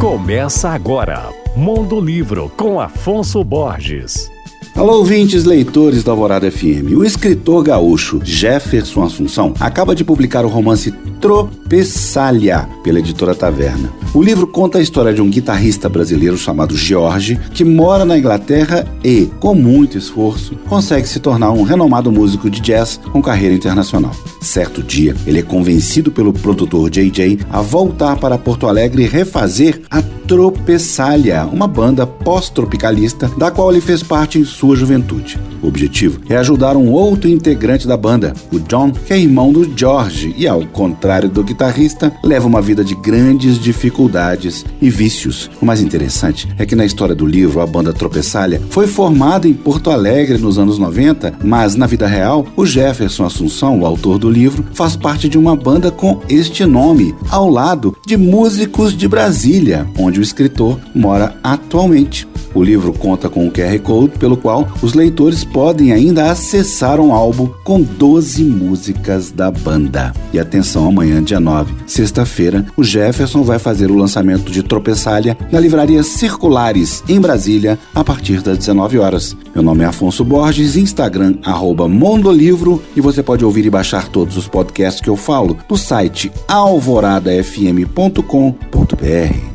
Começa agora, Mundo Livro com Afonso Borges. Alô, ouvintes, leitores da Alvorada FM. O escritor gaúcho Jefferson Assunção acaba de publicar o romance Tropeçalha pela editora Taverna. O livro conta a história de um guitarrista brasileiro chamado George que mora na Inglaterra e, com muito esforço, consegue se tornar um renomado músico de jazz com carreira internacional. Certo dia, ele é convencido pelo produtor JJ a voltar para Porto Alegre e refazer a Tropeçalha, uma banda pós-tropicalista da qual ele fez parte em sua juventude. O objetivo é ajudar um outro integrante da banda, o John, que é irmão do George e, ao contrário do guitarrista, leva uma vida de grandes dificuldades e vícios. O mais interessante é que na história do livro, a banda Tropeçalha foi formada em Porto Alegre nos anos 90, mas na vida real, o Jefferson Assunção, o autor do livro, faz parte de uma banda com este nome, ao lado de Músicos de Brasília, onde o escritor mora atualmente. O livro conta com um QR Code pelo qual os leitores podem ainda acessar um álbum com 12 músicas da banda. E atenção, amanhã, dia 9, sexta-feira, o Jefferson vai fazer o lançamento de Tropeçalha na livraria Circulares, em Brasília, a partir das 19 horas. Meu nome é Afonso Borges, Instagram, arroba Mondolivro, e você pode ouvir e baixar todos os podcasts que eu falo no site alvoradafm.com.br.